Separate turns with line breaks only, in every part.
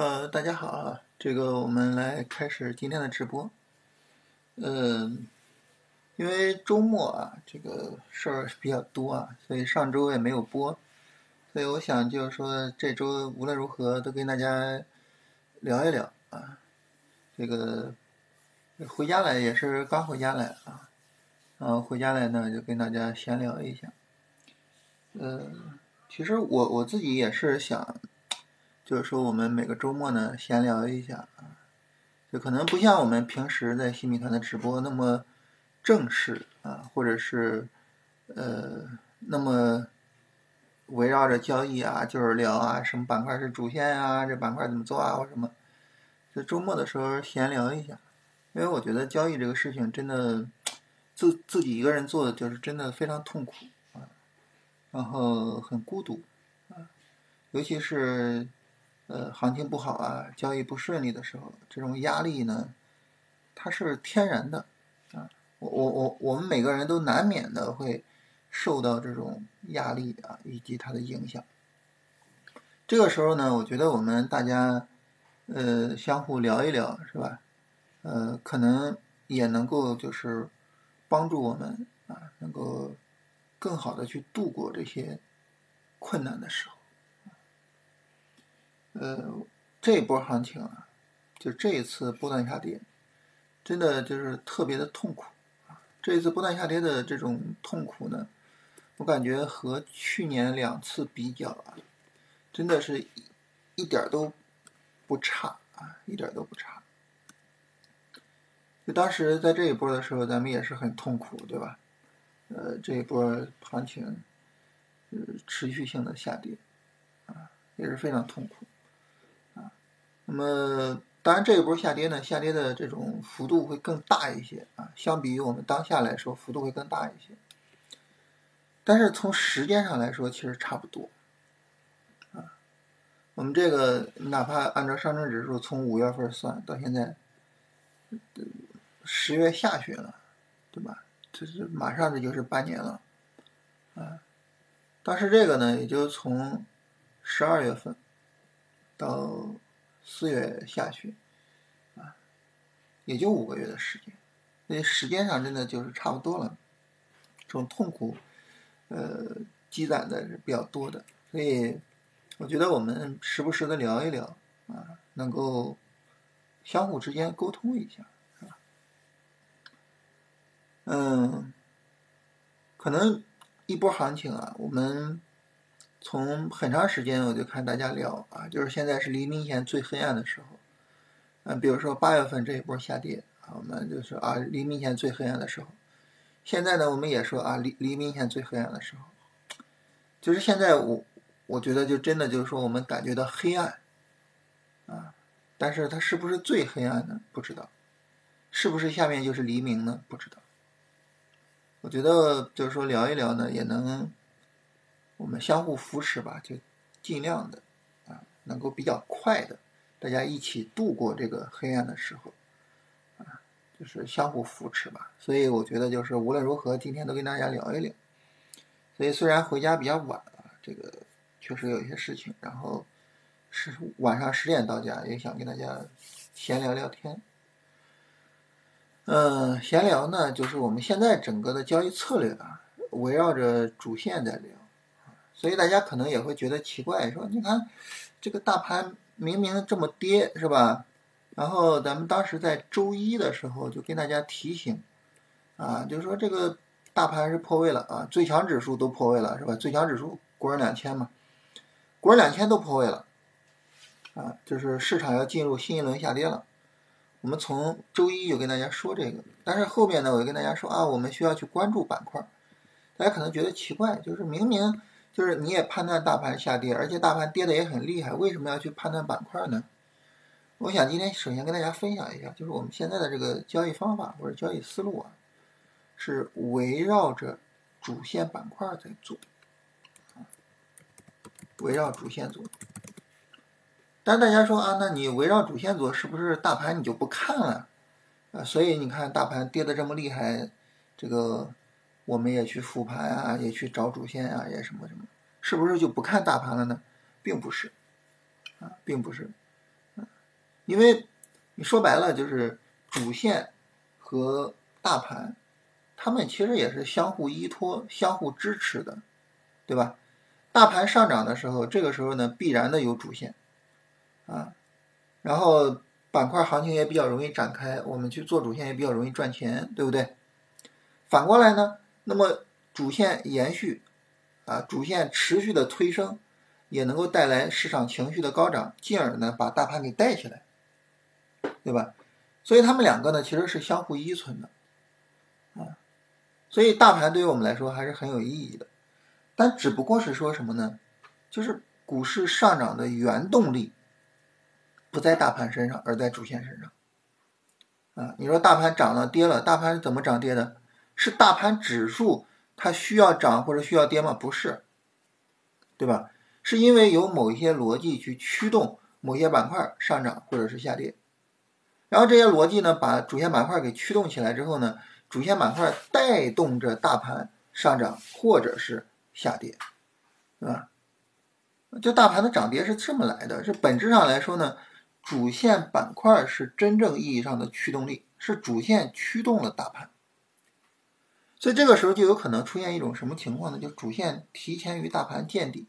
呃，大家好啊，这个我们来开始今天的直播。嗯，因为周末啊，这个事儿比较多啊，所以上周也没有播，所以我想就是说这周无论如何都跟大家聊一聊啊。这个回家来也是刚回家来啊，然后回家来呢就跟大家闲聊一下。呃，其实我我自己也是想。就是说，我们每个周末呢，闲聊一下啊，就可能不像我们平时在新米团的直播那么正式啊，或者是呃那么围绕着交易啊，就是聊啊，什么板块是主线啊，这板块怎么做啊，或什么。就周末的时候闲聊一下，因为我觉得交易这个事情真的自自己一个人做的，就是真的非常痛苦啊，然后很孤独啊，尤其是。呃，行情不好啊，交易不顺利的时候，这种压力呢，它是天然的啊。我我我我们每个人都难免的会受到这种压力啊，以及它的影响。这个时候呢，我觉得我们大家呃相互聊一聊，是吧？呃，可能也能够就是帮助我们啊，能够更好的去度过这些困难的时候。呃，这波行情啊，就这一次波段下跌，真的就是特别的痛苦！这一次波段下跌的这种痛苦呢，我感觉和去年两次比较啊，真的是一一点都不差啊，一点都不差。就当时在这一波的时候，咱们也是很痛苦，对吧？呃，这一波行情，呃，持续性的下跌啊，也是非常痛苦。那么，当然这一波下跌呢，下跌的这种幅度会更大一些啊，相比于我们当下来说，幅度会更大一些。但是从时间上来说，其实差不多啊。我们这个哪怕按照上证指数从五月份算到现在，十月下旬了，对吧？这是马上这就是半年了啊。但是这个呢，也就从十二月份到。四月下旬，啊，也就五个月的时间，所以时间上真的就是差不多了。这种痛苦，呃，积攒的是比较多的，所以我觉得我们时不时的聊一聊，啊，能够相互之间沟通一下，是吧？嗯，可能一波行情啊，我们。从很长时间我就看大家聊啊，就是现在是黎明前最黑暗的时候，嗯，比如说八月份这一波下跌啊，我们就是啊，黎明前最黑暗的时候。现在呢，我们也说啊，黎黎明前最黑暗的时候，就是现在我我觉得就真的就是说我们感觉到黑暗啊，但是它是不是最黑暗呢？不知道，是不是下面就是黎明呢？不知道。我觉得就是说聊一聊呢，也能。我们相互扶持吧，就尽量的啊，能够比较快的，大家一起度过这个黑暗的时候，啊，就是相互扶持吧。所以我觉得就是无论如何，今天都跟大家聊一聊。所以虽然回家比较晚啊，这个确实有一些事情，然后是晚上十点到家，也想跟大家闲聊聊天。嗯，闲聊呢，就是我们现在整个的交易策略啊，围绕着主线在聊。所以大家可能也会觉得奇怪，说你看这个大盘明明这么跌，是吧？然后咱们当时在周一的时候就跟大家提醒，啊，就是说这个大盘是破位了啊，最强指数都破位了，是吧？最强指数国人两千嘛，国人两千都破位了，啊，就是市场要进入新一轮下跌了。我们从周一就跟大家说这个，但是后面呢，我就跟大家说啊，我们需要去关注板块。大家可能觉得奇怪，就是明明。就是你也判断大盘下跌，而且大盘跌的也很厉害，为什么要去判断板块呢？我想今天首先跟大家分享一下，就是我们现在的这个交易方法或者交易思路啊，是围绕着主线板块在做，围绕主线做。但大家说啊，那你围绕主线做，是不是大盘你就不看了？啊，所以你看大盘跌的这么厉害，这个。我们也去复盘啊，也去找主线啊，也什么什么，是不是就不看大盘了呢？并不是，啊，并不是，啊因为你说白了就是主线和大盘，他们其实也是相互依托、相互支持的，对吧？大盘上涨的时候，这个时候呢必然的有主线啊，然后板块行情也比较容易展开，我们去做主线也比较容易赚钱，对不对？反过来呢，那么主线延续啊，主线持续的推升，也能够带来市场情绪的高涨，进而呢把大盘给带起来，对吧？所以他们两个呢其实是相互依存的啊，所以大盘对于我们来说还是很有意义的。但只不过是说什么呢？就是股市上涨的原动力不在大盘身上，而在主线身上。啊，你说大盘涨了跌了，大盘是怎么涨跌的？是大盘指数它需要涨或者需要跌吗？不是，对吧？是因为有某一些逻辑去驱动某些板块上涨或者是下跌，然后这些逻辑呢，把主线板块给驱动起来之后呢，主线板块带动着大盘上涨或者是。下跌，对吧？就大盘的涨跌是这么来的。是本质上来说呢，主线板块是真正意义上的驱动力，是主线驱动了大盘。所以这个时候就有可能出现一种什么情况呢？就主线提前于大盘见底，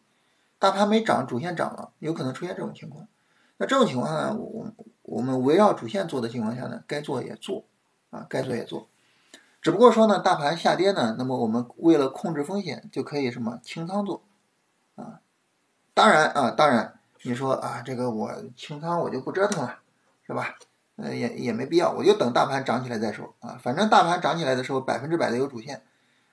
大盘没涨，主线涨了，有可能出现这种情况。那这种情况呢，我我们围绕主线做的情况下呢，该做也做，啊，该做也做。只不过说呢，大盘下跌呢，那么我们为了控制风险，就可以什么清仓做，啊，当然啊，当然你说啊，这个我清仓我就不折腾了，是吧？呃，也也没必要，我就等大盘涨起来再说啊，反正大盘涨起来的时候百分之百的有主线，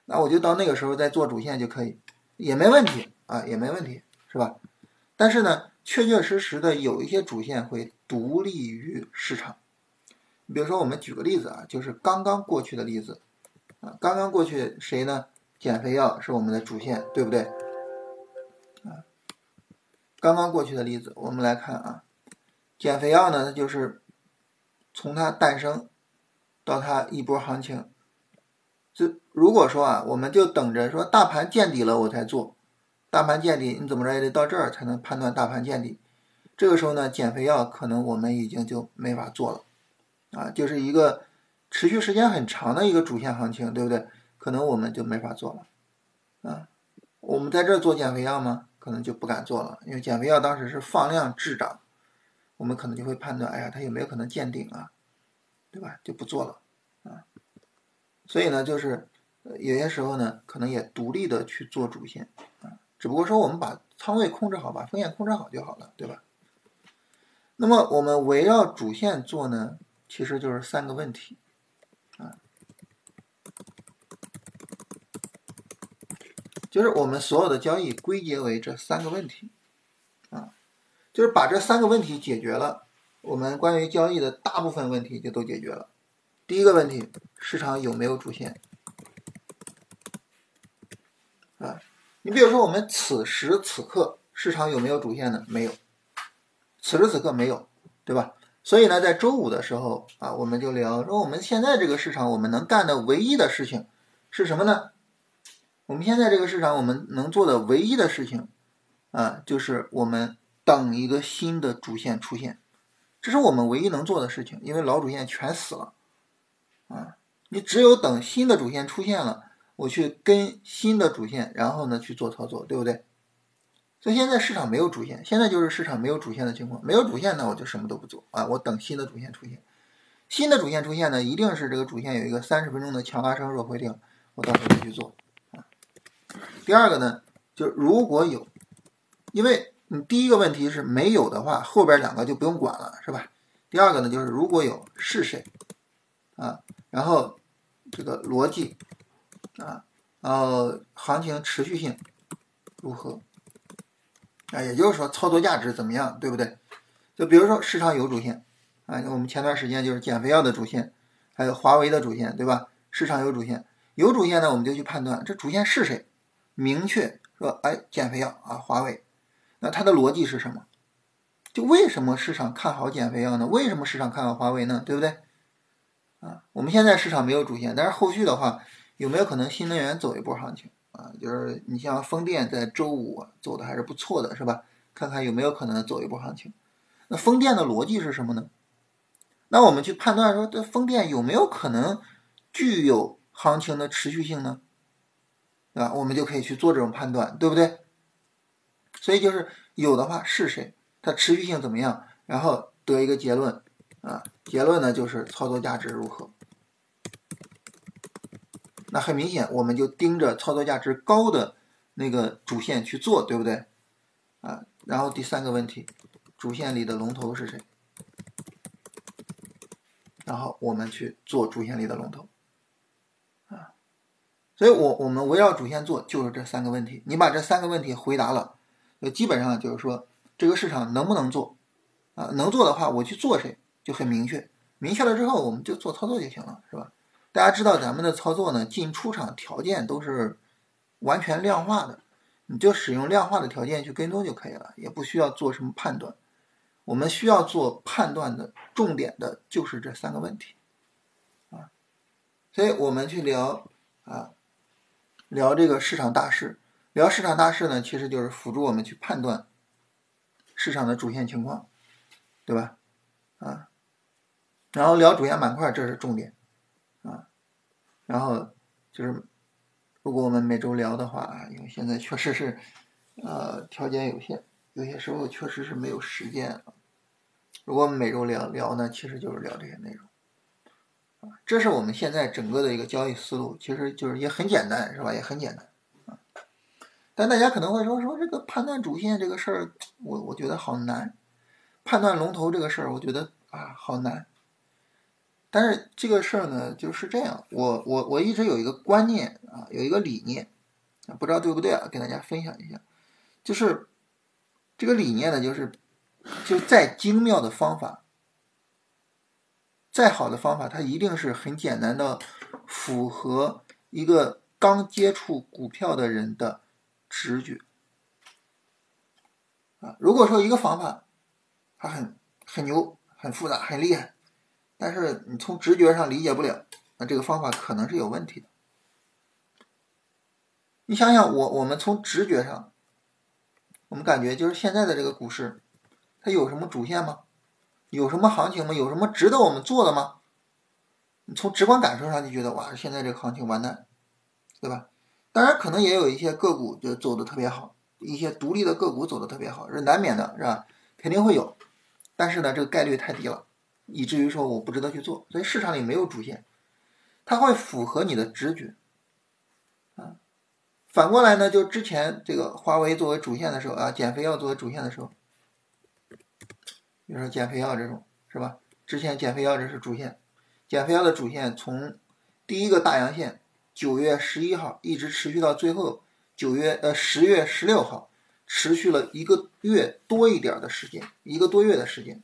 那我就到那个时候再做主线就可以，也没问题啊，也没问题，是吧？但是呢，确确实实的有一些主线会独立于市场。比如说，我们举个例子啊，就是刚刚过去的例子啊，刚刚过去谁呢？减肥药是我们的主线，对不对？啊，刚刚过去的例子，我们来看啊，减肥药呢，它就是从它诞生到它一波行情，就如果说啊，我们就等着说大盘见底了我才做，大盘见底，你怎么着也得到这儿才能判断大盘见底，这个时候呢，减肥药可能我们已经就没法做了。啊，就是一个持续时间很长的一个主线行情，对不对？可能我们就没法做了，啊，我们在这做减肥药吗？可能就不敢做了，因为减肥药当时是放量滞涨，我们可能就会判断，哎呀，它有没有可能见顶啊，对吧？就不做了，啊，所以呢，就是有些时候呢，可能也独立的去做主线，啊，只不过说我们把仓位控制好，把风险控制好就好了，对吧？那么我们围绕主线做呢？其实就是三个问题，啊，就是我们所有的交易归结为这三个问题，就是把这三个问题解决了，我们关于交易的大部分问题就都解决了。第一个问题，市场有没有主线？啊，你比如说我们此时此刻市场有没有主线呢？没有，此时此刻没有，对吧？所以呢，在周五的时候啊，我们就聊说，我们现在这个市场，我们能干的唯一的事情是什么呢？我们现在这个市场，我们能做的唯一的事情啊，就是我们等一个新的主线出现，这是我们唯一能做的事情，因为老主线全死了啊。你只有等新的主线出现了，我去跟新的主线，然后呢去做操作，对不对？所以现在市场没有主线，现在就是市场没有主线的情况。没有主线呢，我就什么都不做啊，我等新的主线出现。新的主线出现呢，一定是这个主线有一个三十分钟的强拉升弱回调，我到时候就去做啊。第二个呢，就是如果有，因为你第一个问题是没有的话，后边两个就不用管了，是吧？第二个呢，就是如果有是谁啊？然后这个逻辑啊，然后行情持续性如何？啊，也就是说操作价值怎么样，对不对？就比如说市场有主线，啊，我们前段时间就是减肥药的主线，还有华为的主线，对吧？市场有主线，有主线呢，我们就去判断这主线是谁，明确说，哎，减肥药啊，华为，那它的逻辑是什么？就为什么市场看好减肥药呢？为什么市场看好华为呢？对不对？啊，我们现在市场没有主线，但是后续的话，有没有可能新能源走一波行情？啊，就是你像风电在周五走的还是不错的，是吧？看看有没有可能走一波行情。那风电的逻辑是什么呢？那我们去判断说，这风电有没有可能具有行情的持续性呢？对吧？我们就可以去做这种判断，对不对？所以就是有的话是谁，它持续性怎么样，然后得一个结论啊，结论呢就是操作价值如何。那很明显，我们就盯着操作价值高的那个主线去做，对不对？啊，然后第三个问题，主线里的龙头是谁？然后我们去做主线里的龙头，啊，所以我我们围绕主线做就是这三个问题。你把这三个问题回答了，就基本上就是说这个市场能不能做，啊，能做的话我去做谁就很明确，明确了之后我们就做操作就行了，是吧？大家知道咱们的操作呢，进出场条件都是完全量化的，你就使用量化的条件去跟踪就可以了，也不需要做什么判断。我们需要做判断的重点的就是这三个问题，啊，所以我们去聊啊，聊这个市场大势，聊市场大势呢，其实就是辅助我们去判断市场的主线情况，对吧？啊，然后聊主线板块，这是重点啊。然后就是，如果我们每周聊的话，因为现在确实是，呃，条件有限，有些时候确实是没有时间。如果我们每周聊聊呢，其实就是聊这些内容，啊，这是我们现在整个的一个交易思路，其实就是也很简单，是吧？也很简单，但大家可能会说，说这个判断主线这个事儿，我我觉得好难，判断龙头这个事儿，我觉得啊好难。但是这个事儿呢，就是这样。我我我一直有一个观念啊，有一个理念，不知道对不对啊？跟大家分享一下，就是这个理念呢，就是就再精妙的方法，再好的方法，它一定是很简单的，符合一个刚接触股票的人的直觉啊。如果说一个方法它很很牛、很复杂、很厉害。但是你从直觉上理解不了，那这个方法可能是有问题的。你想想，我我们从直觉上，我们感觉就是现在的这个股市，它有什么主线吗？有什么行情吗？有什么值得我们做的吗？你从直观感受上就觉得哇，现在这个行情完蛋，对吧？当然，可能也有一些个股就走的特别好，一些独立的个股走的特别好，是难免的，是吧？肯定会有，但是呢，这个概率太低了。以至于说我不值得去做，所以市场里没有主线，它会符合你的直觉，啊，反过来呢，就之前这个华为作为主线的时候啊，减肥药作为主线的时候，比如说减肥药这种是吧？之前减肥药这是主线，减肥药的主线从第一个大阳线九月十一号一直持续到最后九月呃十月十六号，持续了一个月多一点的时间，一个多月的时间。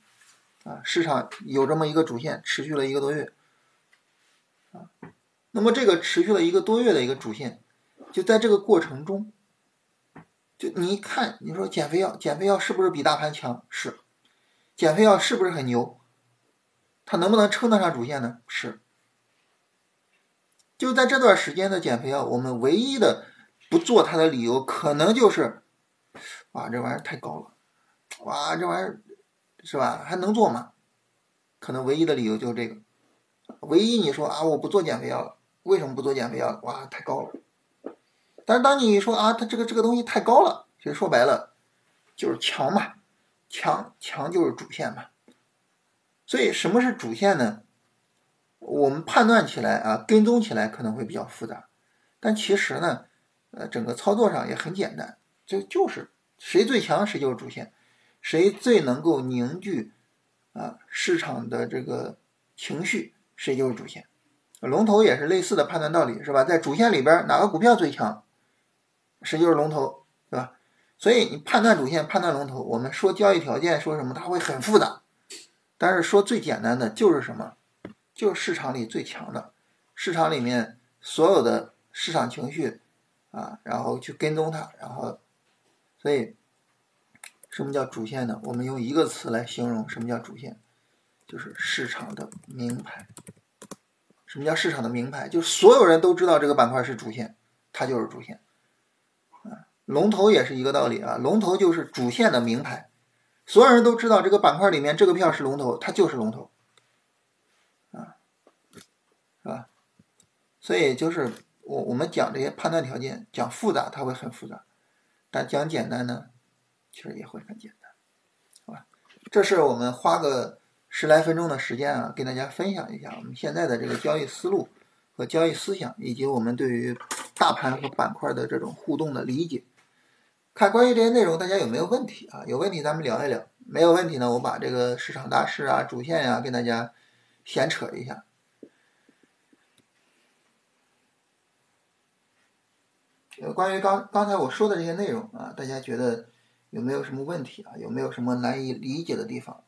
啊，市场有这么一个主线，持续了一个多月，啊，那么这个持续了一个多月的一个主线，就在这个过程中，就你一看，你说减肥药，减肥药是不是比大盘强？是，减肥药是不是很牛？它能不能称得上主线呢？是。就在这段时间的减肥药，我们唯一的不做它的理由，可能就是，哇，这玩意儿太高了，哇，这玩意儿。是吧？还能做吗？可能唯一的理由就是这个。唯一你说啊，我不做减肥药了，为什么不做减肥药了？哇，太高了。但是当你说啊，它这个这个东西太高了，其实说白了就是强嘛，强强就是主线嘛。所以什么是主线呢？我们判断起来啊，跟踪起来可能会比较复杂，但其实呢，呃，整个操作上也很简单，就就是谁最强谁就是主线。谁最能够凝聚啊市场的这个情绪，谁就是主线。龙头也是类似的判断道理，是吧？在主线里边哪个股票最强，谁就是龙头，对吧？所以你判断主线、判断龙头，我们说交易条件说什么，它会很复杂。但是说最简单的就是什么，就是市场里最强的，市场里面所有的市场情绪啊，然后去跟踪它，然后所以。什么叫主线呢？我们用一个词来形容什么叫主线，就是市场的名牌。什么叫市场的名牌？就是所有人都知道这个板块是主线，它就是主线。啊，龙头也是一个道理啊，龙头就是主线的名牌，所有人都知道这个板块里面这个票是龙头，它就是龙头。所以就是我我们讲这些判断条件，讲复杂它会很复杂，但讲简单呢，其实也会很简单，好吧？这是我们花个十来分钟的时间啊，跟大家分享一下我们现在的这个交易思路和交易思想，以及我们对于大盘和板块的这种互动的理解。看关于这些内容，大家有没有问题啊？有问题咱们聊一聊，没有问题呢，我把这个市场大势啊、主线呀，跟大家闲扯一下。关于刚刚才我说的这些内容啊，大家觉得有没有什么问题啊？有没有什么难以理解的地方？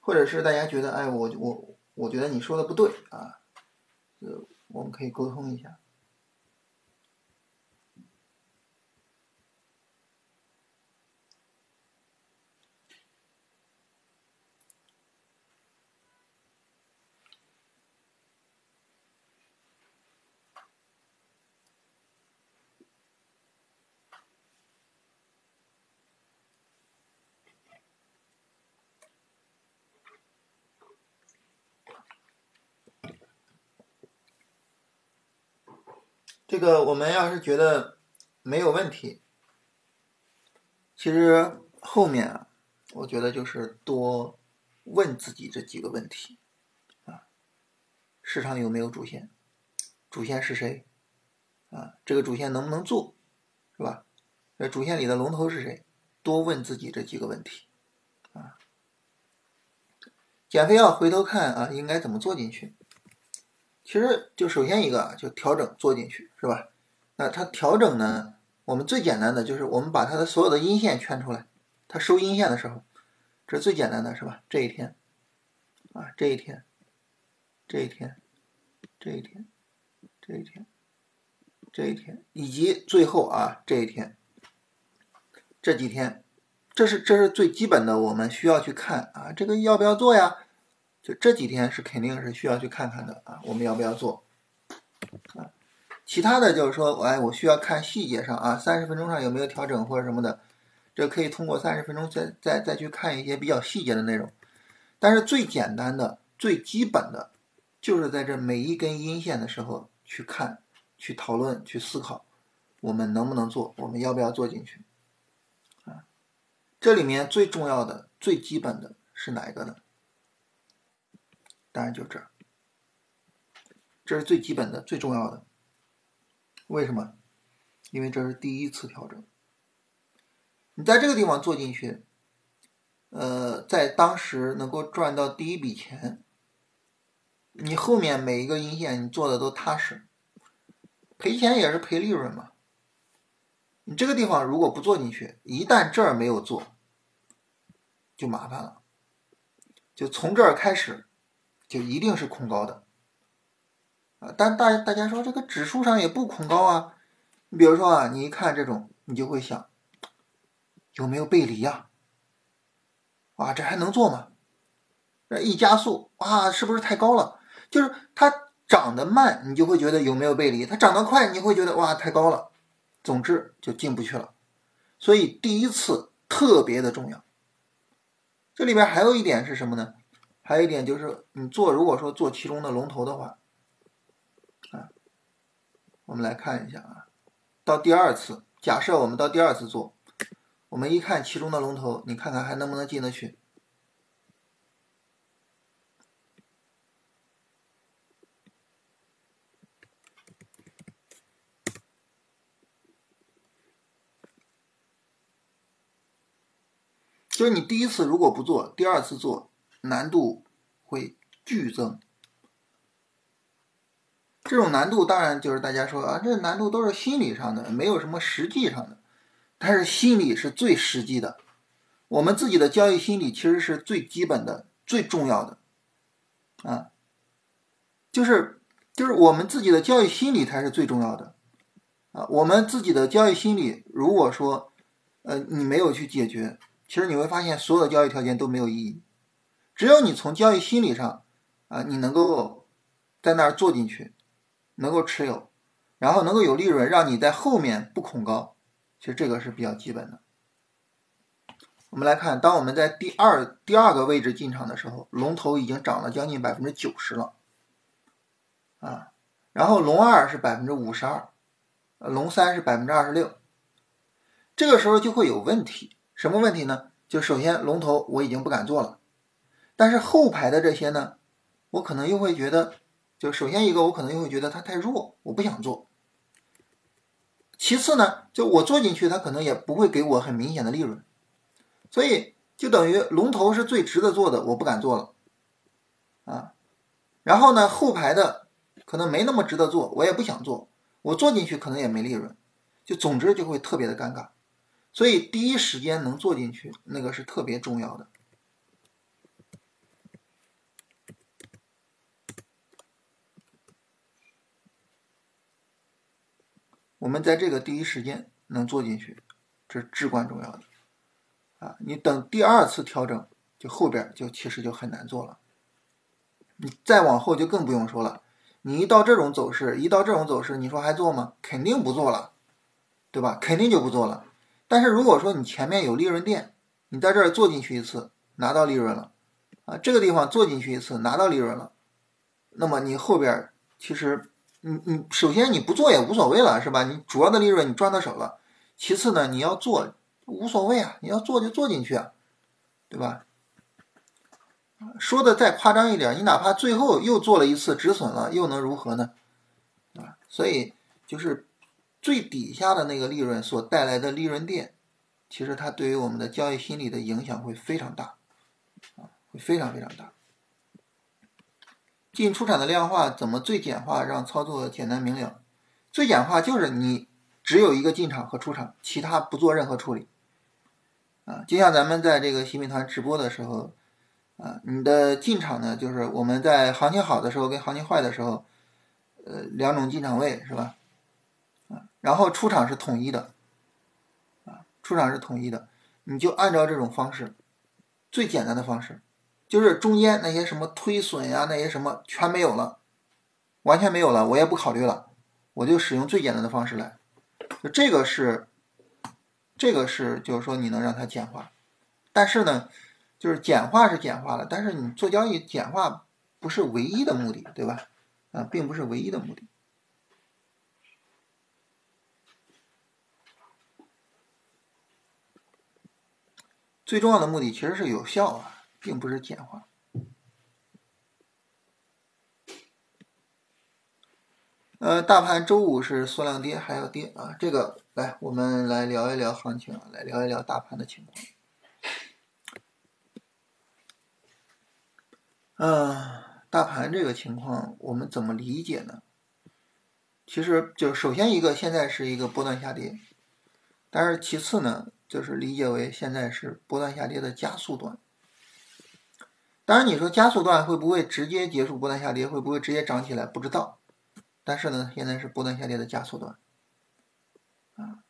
或者是大家觉得，哎，我我我觉得你说的不对啊，呃，我们可以沟通一下。这个我们要是觉得没有问题，其实后面啊，我觉得就是多问自己这几个问题啊：市场有没有主线？主线是谁？啊，这个主线能不能做？是吧？那主线里的龙头是谁？多问自己这几个问题啊。减肥药回头看啊，应该怎么做进去？其实就首先一个就调整做进去是吧？那它调整呢？我们最简单的就是我们把它的所有的阴线圈出来，它收阴线的时候，这是最简单的是吧？这一天，啊这一天，这一天，这一天，这一天，这一天，以及最后啊这一天，这几天，这是这是最基本的我们需要去看啊，这个要不要做呀？就这几天是肯定是需要去看看的啊，我们要不要做啊？其他的就是说，哎，我需要看细节上啊，三十分钟上有没有调整或者什么的，这可以通过三十分钟再再再去看一些比较细节的内容。但是最简单的、最基本的，就是在这每一根阴线的时候去看、去讨论、去思考，我们能不能做，我们要不要做进去啊？这里面最重要的、最基本的是哪一个呢？当然就这，这是最基本的、最重要的。为什么？因为这是第一次调整。你在这个地方做进去，呃，在当时能够赚到第一笔钱，你后面每一个阴线你做的都踏实，赔钱也是赔利润嘛。你这个地方如果不做进去，一旦这儿没有做，就麻烦了，就从这儿开始。就一定是恐高的，啊，但大大家说这个指数上也不恐高啊。你比如说啊，你一看这种，你就会想，有没有背离呀？哇，这还能做吗？这一加速，哇，是不是太高了？就是它涨得慢，你就会觉得有没有背离；它涨得快，你会觉得哇，太高了。总之就进不去了。所以第一次特别的重要。这里边还有一点是什么呢？还有一点就是，你做如果说做其中的龙头的话，啊，我们来看一下啊，到第二次，假设我们到第二次做，我们一看其中的龙头，你看看还能不能进得去？就是你第一次如果不做，第二次做。难度会剧增，这种难度当然就是大家说啊，这难度都是心理上的，没有什么实际上的，但是心理是最实际的。我们自己的交易心理其实是最基本的、最重要的，啊，就是就是我们自己的交易心理才是最重要的，啊，我们自己的交易心理如果说呃你没有去解决，其实你会发现所有的交易条件都没有意义。只有你从交易心理上，啊，你能够在那儿做进去，能够持有，然后能够有利润，让你在后面不恐高，其实这个是比较基本的。我们来看，当我们在第二第二个位置进场的时候，龙头已经涨了将近百分之九十了，啊，然后龙二是百分之五十二，龙三是百分之二十六，这个时候就会有问题，什么问题呢？就首先龙头我已经不敢做了，但是后排的这些呢，我可能又会觉得，就首先一个我可能又会觉得它太弱，我不想做。其次呢，就我做进去，它可能也不会给我很明显的利润，所以就等于龙头是最值得做的，我不敢做了，啊，然后呢，后排的可能没那么值得做，我也不想做，我做进去可能也没利润，就总之就会特别的尴尬，所以第一时间能做进去，那个是特别重要的。我们在这个第一时间能做进去，这是至关重要的啊！你等第二次调整，就后边就其实就很难做了。你再往后就更不用说了。你一到这种走势，一到这种走势，你说还做吗？肯定不做了，对吧？肯定就不做了。但是如果说你前面有利润垫，你在这儿做进去一次，拿到利润了啊，这个地方做进去一次，拿到利润了，那么你后边其实。你你首先你不做也无所谓了，是吧？你主要的利润你赚到手了。其次呢，你要做无所谓啊，你要做就做进去啊，对吧？说的再夸张一点，你哪怕最后又做了一次止损了，又能如何呢？啊，所以就是最底下的那个利润所带来的利润垫，其实它对于我们的交易心理的影响会非常大，啊，会非常非常大。进出场的量化怎么最简化，让操作简单明了？最简化就是你只有一个进场和出场，其他不做任何处理。啊，就像咱们在这个新米团直播的时候，啊，你的进场呢，就是我们在行情好的时候跟行情坏的时候，呃，两种进场位是吧？啊，然后出场是统一的，啊，出场是统一的，你就按照这种方式，最简单的方式。就是中间那些什么推损呀，那些什么全没有了，完全没有了，我也不考虑了，我就使用最简单的方式来。就这个是，这个是就是说你能让它简化，但是呢，就是简化是简化了，但是你做交易简化不是唯一的目的，对吧？啊，并不是唯一的目的，最重要的目的其实是有效啊。并不是简化。呃，大盘周五是缩量跌，还要跌啊！这个来，我们来聊一聊行情，来聊一聊大盘的情况。嗯，大盘这个情况我们怎么理解呢？其实就首先一个，现在是一个波段下跌，但是其次呢，就是理解为现在是波段下跌的加速段。当然，你说加速段会不会直接结束波段下跌？会不会直接涨起来？不知道。但是呢，现在是波段下跌的加速段，啊，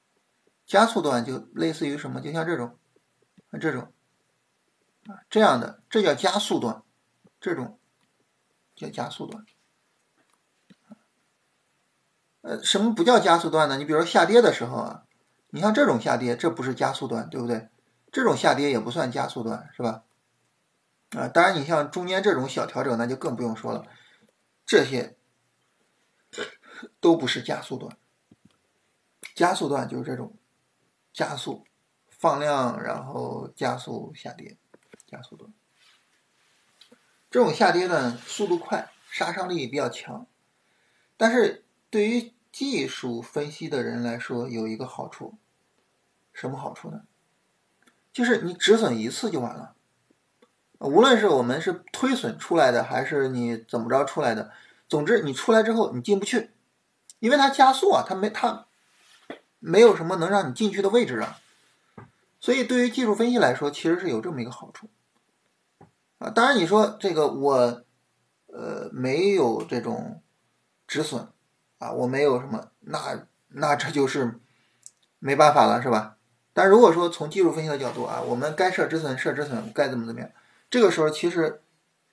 加速段就类似于什么？就像这种，这种，啊，这样的，这叫加速段，这种叫加速段。呃，什么不叫加速段呢？你比如说下跌的时候啊，你像这种下跌，这不是加速段，对不对？这种下跌也不算加速段，是吧？啊，当然，你像中间这种小调整，那就更不用说了，这些都不是加速段。加速段就是这种加速放量，然后加速下跌，加速段。这种下跌呢，速度快，杀伤力比较强，但是对于技术分析的人来说，有一个好处，什么好处呢？就是你止损一次就完了。无论是我们是推损出来的，还是你怎么着出来的，总之你出来之后你进不去，因为它加速啊，它没它没有什么能让你进去的位置啊，所以对于技术分析来说，其实是有这么一个好处啊。当然你说这个我呃没有这种止损啊，我没有什么，那那这就是没办法了，是吧？但如果说从技术分析的角度啊，我们该设止损设止损，该怎么怎么样。这个时候，其实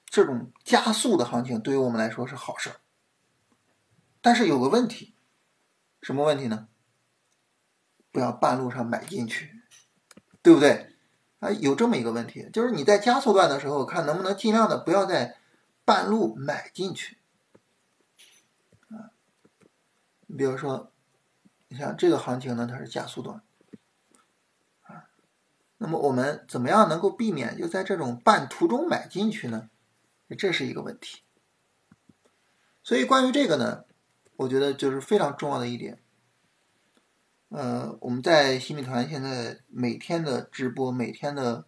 这种加速的行情对于我们来说是好事儿，但是有个问题，什么问题呢？不要半路上买进去，对不对？啊，有这么一个问题，就是你在加速段的时候，看能不能尽量的不要在半路买进去。啊你比如说，你像这个行情呢，它是加速段，那么我们怎么样能够避免就在这种半途中买进去呢？这是一个问题。所以关于这个呢，我觉得就是非常重要的一点。呃，我们在新米团现在每天的直播，每天的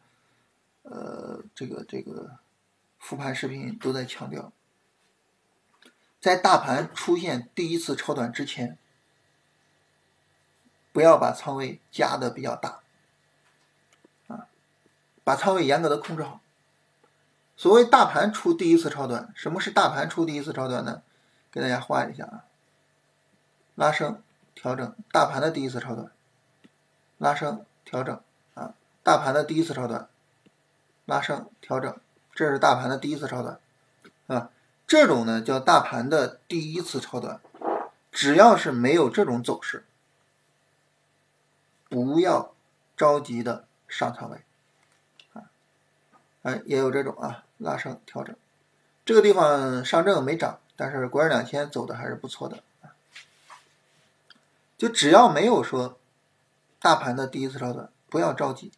呃这个这个复盘视频都在强调，在大盘出现第一次超短之前，不要把仓位加的比较大，把仓位严格的控制好。所谓大盘出第一次超短，什么是大盘出第一次超短呢？给大家画一下啊，拉升。调整大盘的第一次超短，拉升调整啊，大盘的第一次超短，拉升调整，这是大盘的第一次超短啊，这种呢叫大盘的第一次超短，只要是没有这种走势，不要着急的上仓位，哎也有这种啊，拉升调整，这个地方上证没涨，但是国证两千走的还是不错的。就只要没有说大盘的第一次超短，不要着急，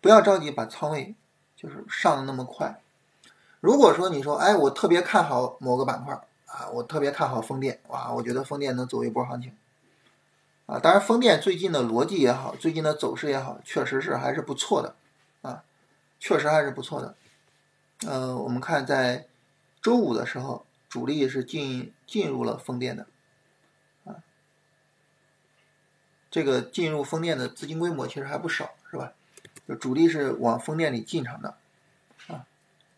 不要着急把仓位就是上的那么快。如果说你说，哎，我特别看好某个板块啊，我特别看好风电，哇，我觉得风电能走一波行情啊。当然，风电最近的逻辑也好，最近的走势也好，确实是还是不错的，确实还是不错的。呃，我们看在周五的时候，主力是进进入了风电的。啊这个进入风电的资金规模其实还不少，是吧？就主力是往风电里进场的，啊，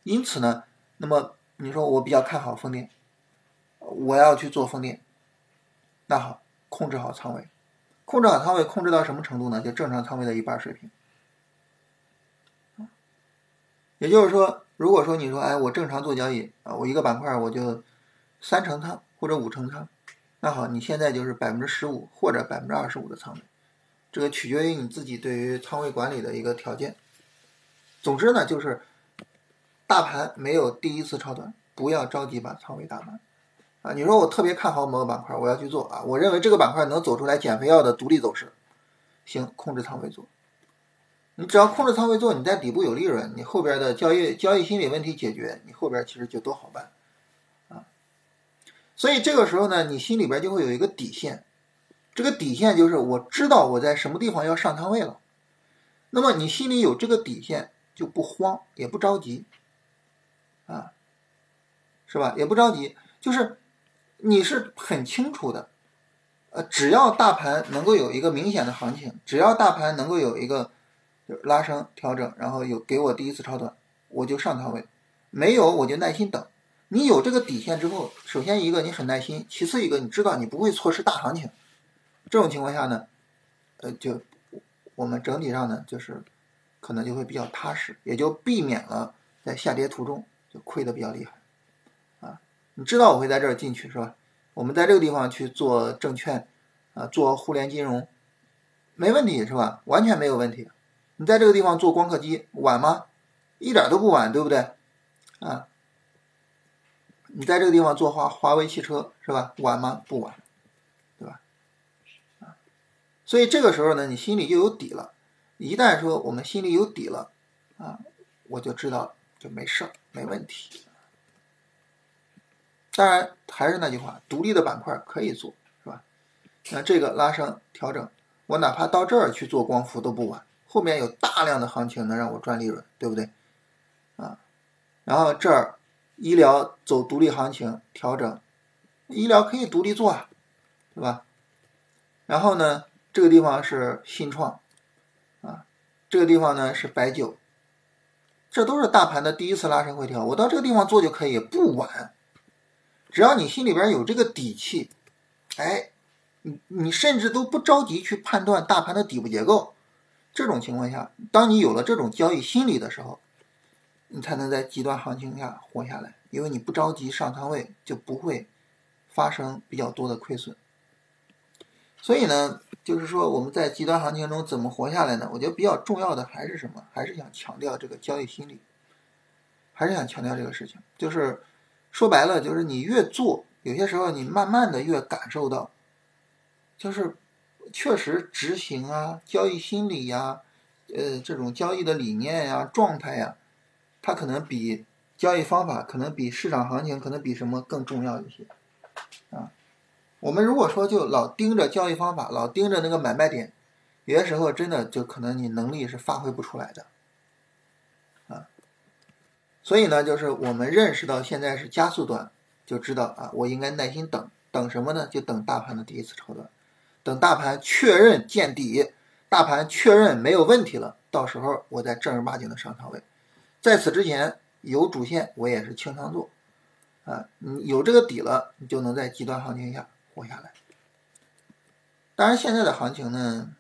因此呢，那么你说我比较看好风电，我要去做风电，那好，控制好仓位，控制好仓位，控制到什么程度呢？就正常仓位的一半水平。也就是说，如果说你说，哎，我正常做交易啊，我一个板块我就三成仓或者五成仓。那好，你现在就是百分之十五或者百分之二十五的仓位，这个取决于你自己对于仓位管理的一个条件。总之呢，就是大盘没有第一次超短，不要着急把仓位打满啊。你说我特别看好某个板块，我要去做啊，我认为这个板块能走出来减肥药的独立走势，行，控制仓位做。你只要控制仓位做，你在底部有利润，你后边的交易交易心理问题解决，你后边其实就都好办。啊所以这个时候呢，你心里边就会有一个底线，这个底线就是我知道我在什么地方要上仓位了。那么你心里有这个底线，就不慌也不着急，啊，是吧？也不着急，就是你是很清楚的，呃，只要大盘能够有一个明显的行情，只要大盘能够有一个就拉升调整，然后有给我第一次超短，我就上仓位；没有我就耐心等。你有这个底线之后，首先一个你很耐心，其次一个你知道你不会错失大行情。这种情况下呢，呃，就我们整体上呢，就是可能就会比较踏实，也就避免了在下跌途中就亏的比较厉害。啊，你知道我会在这儿进去是吧？我们在这个地方去做证券，啊，做互联金融，没问题是吧？完全没有问题。你在这个地方做光刻机晚吗？一点都不晚，对不对？啊。你在这个地方做华华为汽车是吧？晚吗？不晚，对吧？啊，所以这个时候呢，你心里就有底了。一旦说我们心里有底了，啊，我就知道就没事儿，没问题。当然还是那句话，独立的板块可以做，是吧？那这个拉升调整，我哪怕到这儿去做光伏都不晚，后面有大量的行情能让我赚利润，对不对？啊，然后这儿。医疗走独立行情调整，医疗可以独立做啊，对吧？然后呢，这个地方是新创，啊，这个地方呢是白酒，这都是大盘的第一次拉升回调，我到这个地方做就可以，不晚。只要你心里边有这个底气，哎，你你甚至都不着急去判断大盘的底部结构，这种情况下，当你有了这种交易心理的时候。你才能在极端行情下活下来，因为你不着急上仓位，就不会发生比较多的亏损。所以呢，就是说我们在极端行情中怎么活下来呢？我觉得比较重要的还是什么？还是想强调这个交易心理，还是想强调这个事情。就是说白了，就是你越做，有些时候你慢慢的越感受到就是确实执行啊、交易心理呀、呃这种交易的理念呀、状态呀，它可能比交易方法可能比市场行情可能比什么更重要一些啊。我们如果说就老盯着交易方法，老盯着那个买卖点，有些时候真的就可能你能力是发挥不出来的。所以呢，就是我们认识到现在是加速段，就知道啊，我应该耐心等等什么呢？就等大盘的第一次超段，等大盘确认见底，大盘确认没有问题了，到时候我再正儿八经的上仓位。在此之前有主线，我也是清仓做，啊，你有这个底了，你就能在极端行情下活下来。当然，现在的行情呢，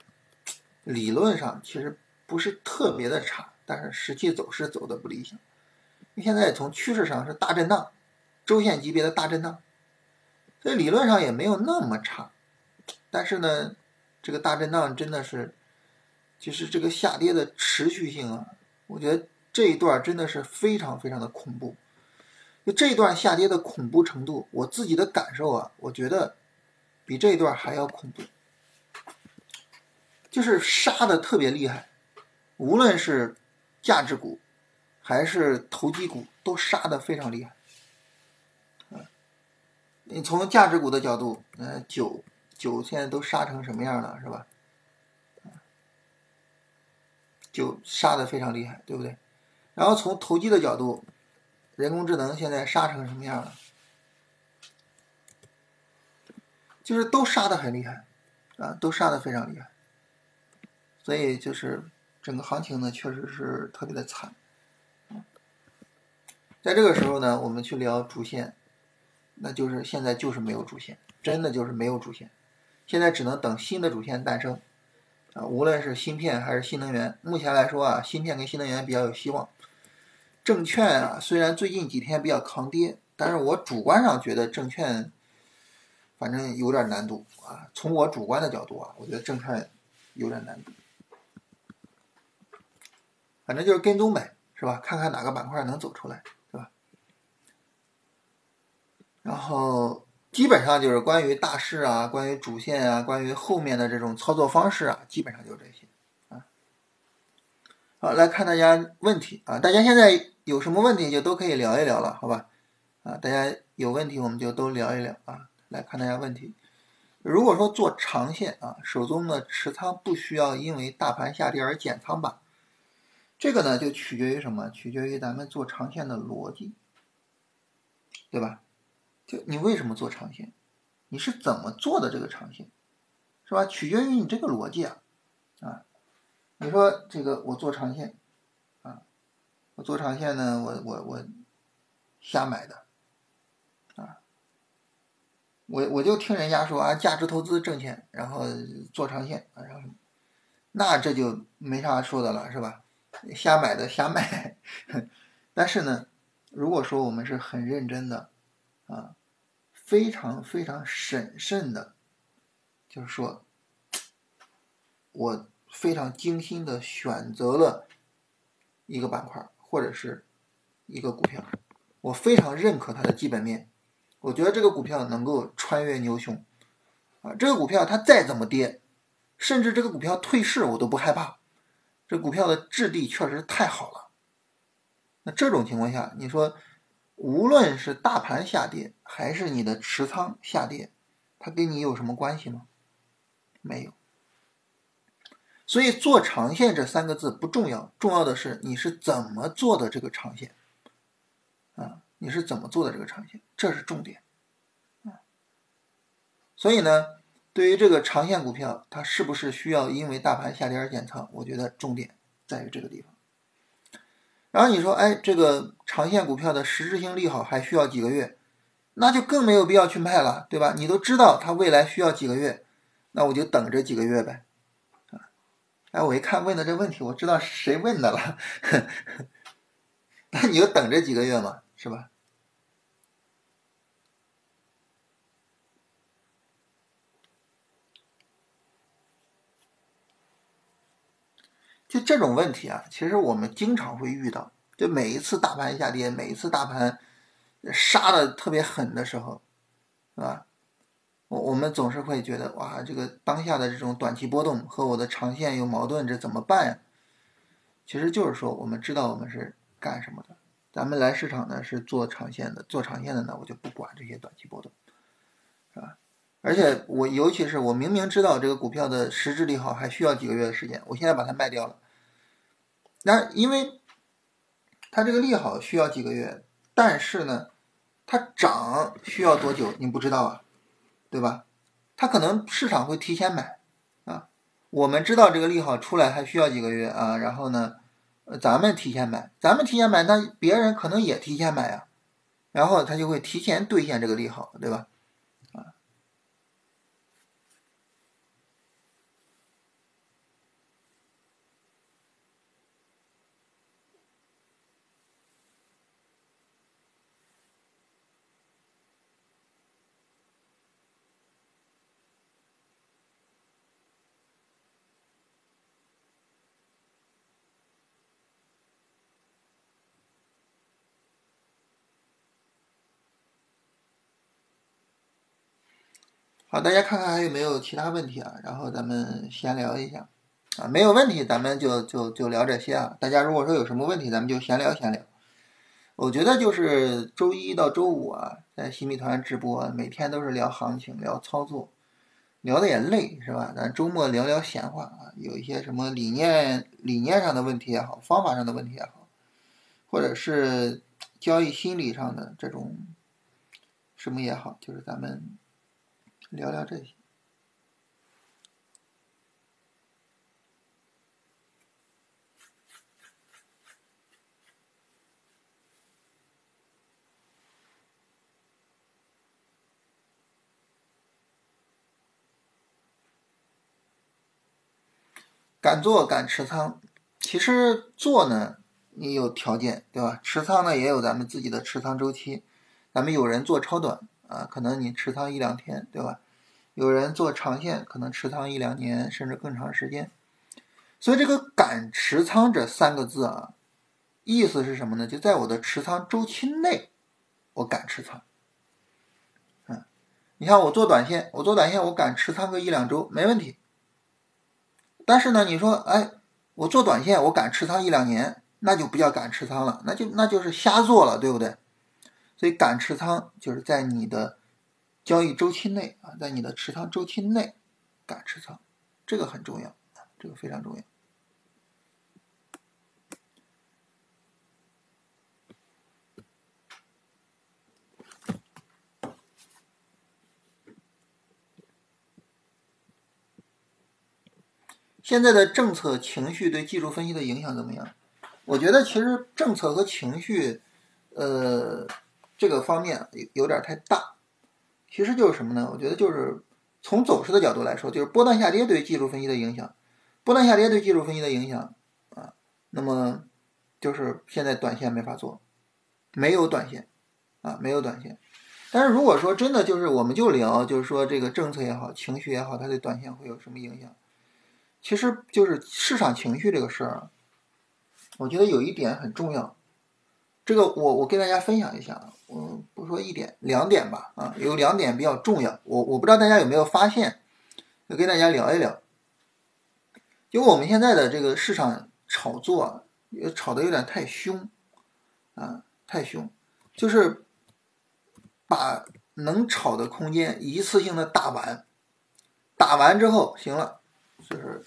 理论上其实不是特别的差，但是实际走势走的不理想。现在从趋势上是大震荡，周线级别的大震荡，所以理论上也没有那么差。但是呢，这个大震荡真的是，其实这个下跌的持续性啊，我觉得这一段真的是非常非常的恐怖。就这一段下跌的恐怖程度，我自己的感受啊，我觉得比这一段还要恐怖，就是杀的特别厉害，无论是价值股。还是投机股都杀的非常厉害，你从价值股的角度，呃，九酒现在都杀成什么样了，是吧？就杀的非常厉害，对不对？然后从投机的角度，人工智能现在杀成什么样了？就是都杀的很厉害，啊，都杀的非常厉害，所以就是整个行情呢，确实是特别的惨。在这个时候呢，我们去聊主线，那就是现在就是没有主线，真的就是没有主线，现在只能等新的主线诞生，啊，无论是芯片还是新能源，目前来说啊，芯片跟新能源比较有希望。证券啊，虽然最近几天比较抗跌，但是我主观上觉得证券，反正有点难度啊。从我主观的角度啊，我觉得证券有点难度，反正就是跟踪呗，是吧？看看哪个板块能走出来。是吧然后基本上就是关于大势啊，关于主线啊，关于后面的这种操作方式啊，基本上就这些啊。好，来看大家问题啊，大家现在有什么问题就都可以聊一聊了，好吧？啊，大家有问题我们就都聊一聊啊。来看大家问题，如果说做长线啊，手中的持仓不需要因为大盘下跌而减仓吧？这个呢就取决于什么？取决于咱们做长线的逻辑，对吧？你为什么做长线？你是怎么做的这个长线，是吧？取决于你这个逻辑啊，啊，你说这个我做长线，啊，我做长线呢，我我我瞎买的，啊，我我就听人家说啊，价值投资挣钱，然后做长线啊，然后那这就没啥说的了，是吧？瞎买的瞎卖，但是呢，如果说我们是很认真的。啊，非常非常审慎的，就是说，我非常精心的选择了一个板块或者是一个股票，我非常认可它的基本面，我觉得这个股票能够穿越牛熊，啊，这个股票它再怎么跌，甚至这个股票退市我都不害怕，这股票的质地确实太好了。那这种情况下，你说？无论是大盘下跌，还是你的持仓下跌，它跟你有什么关系吗？没有。所以做长线这三个字不重要，重要的是你是怎么做的这个长线啊？你是怎么做的这个长线，这是重点啊。所以呢，对于这个长线股票，它是不是需要因为大盘下跌而减仓？我觉得重点在于这个地方。然后你说，哎，这个长线股票的实质性利好还需要几个月，那就更没有必要去卖了，对吧？你都知道它未来需要几个月，那我就等这几个月呗。啊，哎，我一看问的这问题，我知道谁问的了，那你就等这几个月嘛，是吧？就这种问题啊，其实我们经常会遇到。就每一次大盘下跌，每一次大盘杀的特别狠的时候，是吧？我我们总是会觉得哇，这个当下的这种短期波动和我的长线有矛盾，这怎么办呀？其实就是说，我们知道我们是干什么的。咱们来市场呢是做长线的，做长线的呢我就不管这些短期波动，是吧？而且我尤其是我明明知道这个股票的实质利好还需要几个月的时间，我现在把它卖掉了。那因为它这个利好需要几个月，但是呢，它涨需要多久你不知道啊？对吧？它可能市场会提前买啊。我们知道这个利好出来还需要几个月啊，然后呢，咱们提前买，咱们提前买，那别人可能也提前买呀，然后他就会提前兑现这个利好，对吧？好，大家看看还有没有其他问题啊？然后咱们闲聊一下啊，没有问题，咱们就就就聊这些啊。大家如果说有什么问题，咱们就闲聊闲聊。我觉得就是周一到周五啊，在新米团直播，每天都是聊行情、聊操作，聊的也累，是吧？咱周末聊聊闲话啊，有一些什么理念、理念上的问题也好，方法上的问题也好，或者是交易心理上的这种什么也好，就是咱们。聊聊这些，敢做敢持仓。其实做呢，你有条件，对吧？持仓呢，也有咱们自己的持仓周期。咱们有人做超短啊，可能你持仓一两天，对吧？有人做长线，可能持仓一两年，甚至更长时间。所以这个“敢持仓”这三个字啊，意思是什么呢？就在我的持仓周期内，我敢持仓。嗯，你看我做短线，我做短线，我敢持仓个一两周没问题。但是呢，你说，哎，我做短线，我敢持仓一两年，那就不叫敢持仓了，那就那就是瞎做了，对不对？所以敢持仓就是在你的。交易周期内啊，在你的持仓周期内敢持仓，这个很重要，这个非常重要。现在的政策情绪对技术分析的影响怎么样？我觉得其实政策和情绪，呃，这个方面有有点太大。其实就是什么呢？我觉得就是从走势的角度来说，就是波段下跌对技术分析的影响，波段下跌对技术分析的影响啊。那么就是现在短线没法做，没有短线啊，没有短线。但是如果说真的就是我们就聊，就是说这个政策也好，情绪也好，它对短线会有什么影响？其实就是市场情绪这个事儿，我觉得有一点很重要。这个我我跟大家分享一下啊，我不说一点两点吧啊，有两点比较重要，我我不知道大家有没有发现，就跟大家聊一聊，因为我们现在的这个市场炒作啊，也炒的有点太凶啊，太凶，就是把能炒的空间一次性的打完，打完之后行了，就是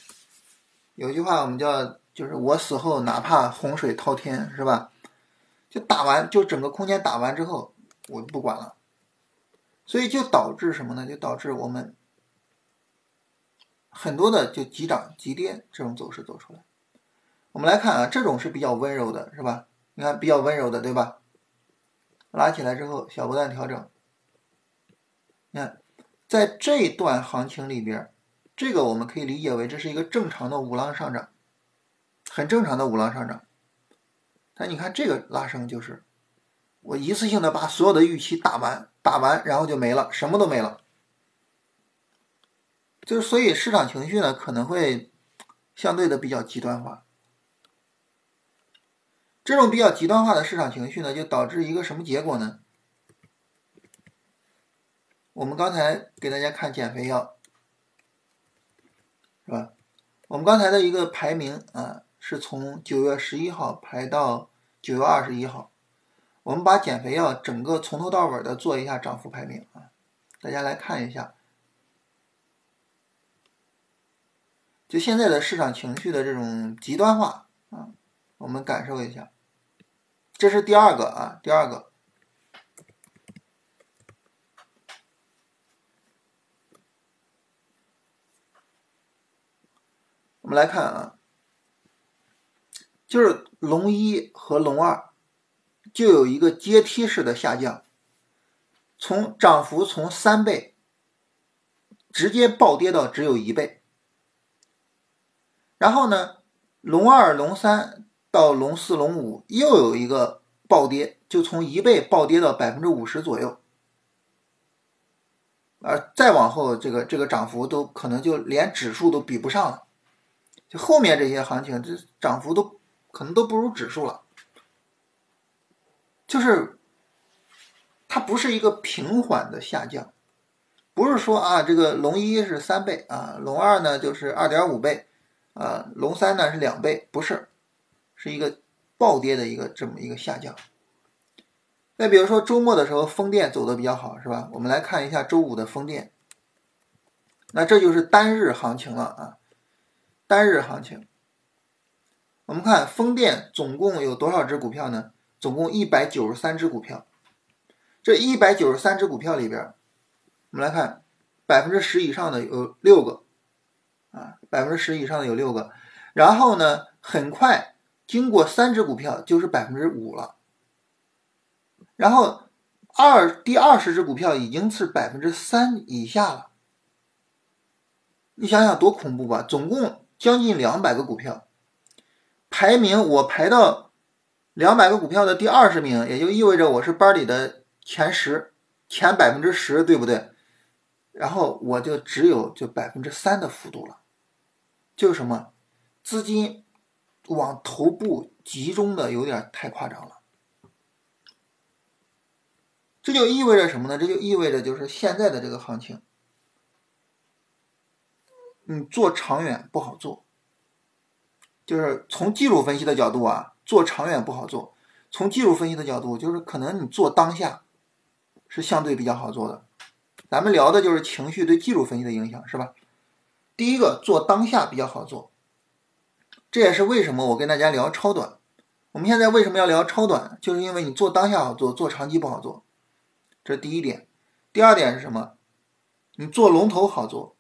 有句话我们叫就是我死后哪怕洪水滔天，是吧？就打完，就整个空间打完之后，我就不管了，所以就导致什么呢？就导致我们很多的就急涨急跌这种走势走出来。我们来看啊，这种是比较温柔的，是吧？你看比较温柔的，对吧？拉起来之后小波段调整，你看在这段行情里边，这个我们可以理解为这是一个正常的五浪上涨，很正常的五浪上涨。但你看这个拉升就是，我一次性的把所有的预期打完，打完然后就没了，什么都没了。就是所以市场情绪呢可能会相对的比较极端化。这种比较极端化的市场情绪呢，就导致一个什么结果呢？我们刚才给大家看减肥药，是吧？我们刚才的一个排名啊，是从九月十一号排到九月二十一号。我们把减肥药整个从头到尾的做一下涨幅排名啊，大家来看一下。就现在的市场情绪的这种极端化啊，我们感受一下。这是第二个啊，第二个。我们来看啊，就是龙一和龙二就有一个阶梯式的下降，从涨幅从三倍直接暴跌到只有一倍，然后呢，龙二、龙三到龙四、龙五又有一个暴跌，就从一倍暴跌到百分之五十左右，而再往后这个这个涨幅都可能就连指数都比不上了。就后面这些行情，这涨幅都可能都不如指数了，就是它不是一个平缓的下降，不是说啊，这个龙一是三倍啊，龙二呢就是二点五倍啊，龙三呢是两倍，不是，是一个暴跌的一个这么一个下降。再比如说周末的时候，风电走的比较好，是吧？我们来看一下周五的风电，那这就是单日行情了啊。单日行情，我们看风电总共有多少只股票呢？总共一百九十三只股票。这一百九十三只股票里边，我们来看百分之十以上的有六个，啊，百分之十以上的有六个。然后呢，很快经过三只股票就是百分之五了。然后二第二十只股票已经是百分之三以下了。你想想多恐怖吧？总共。将近两百个股票，排名我排到两百个股票的第二十名，也就意味着我是班里的前十，前百分之十，对不对？然后我就只有就百分之三的幅度了，就是什么资金往头部集中的有点太夸张了。这就意味着什么呢？这就意味着就是现在的这个行情。你做长远不好做，就是从技术分析的角度啊，做长远不好做。从技术分析的角度，就是可能你做当下是相对比较好做的。咱们聊的就是情绪对技术分析的影响，是吧？第一个做当下比较好做，这也是为什么我跟大家聊超短。我们现在为什么要聊超短？就是因为你做当下好做，做长期不好做。这是第一点。第二点是什么？你做龙头好做。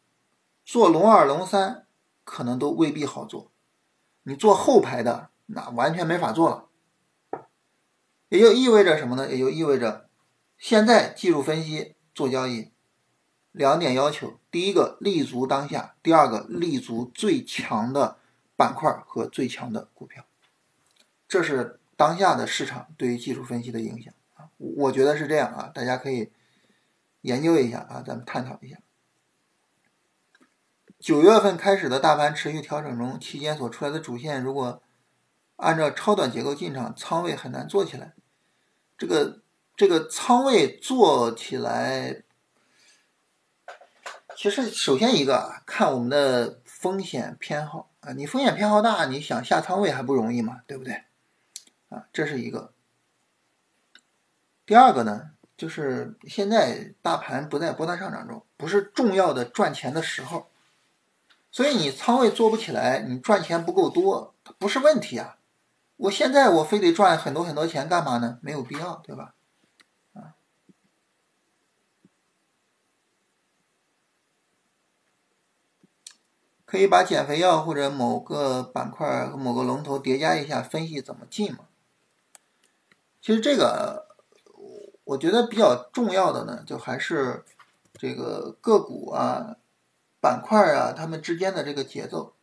做龙二、龙三可能都未必好做，你做后排的那完全没法做了。也就意味着什么呢？也就意味着现在技术分析做交易，两点要求：第一个立足当下，第二个立足最强的板块和最强的股票。这是当下的市场对于技术分析的影响啊，我觉得是这样啊，大家可以研究一下啊，咱们探讨一下。九月份开始的大盘持续调整中，期间所出来的主线，如果按照超短结构进场，仓位很难做起来。这个这个仓位做起来，其实首先一个啊看我们的风险偏好啊，你风险偏好大，你想下仓位还不容易嘛，对不对？啊，这是一个。第二个呢，就是现在大盘不在波段上涨中，不是重要的赚钱的时候。所以你仓位做不起来，你赚钱不够多，它不是问题啊！我现在我非得赚很多很多钱干嘛呢？没有必要，对吧？啊，可以把减肥药或者某个板块和某个龙头叠加一下，分析怎么进嘛？其实这个我觉得比较重要的呢，就还是这个个股啊。板块啊，它们之间的这个节奏，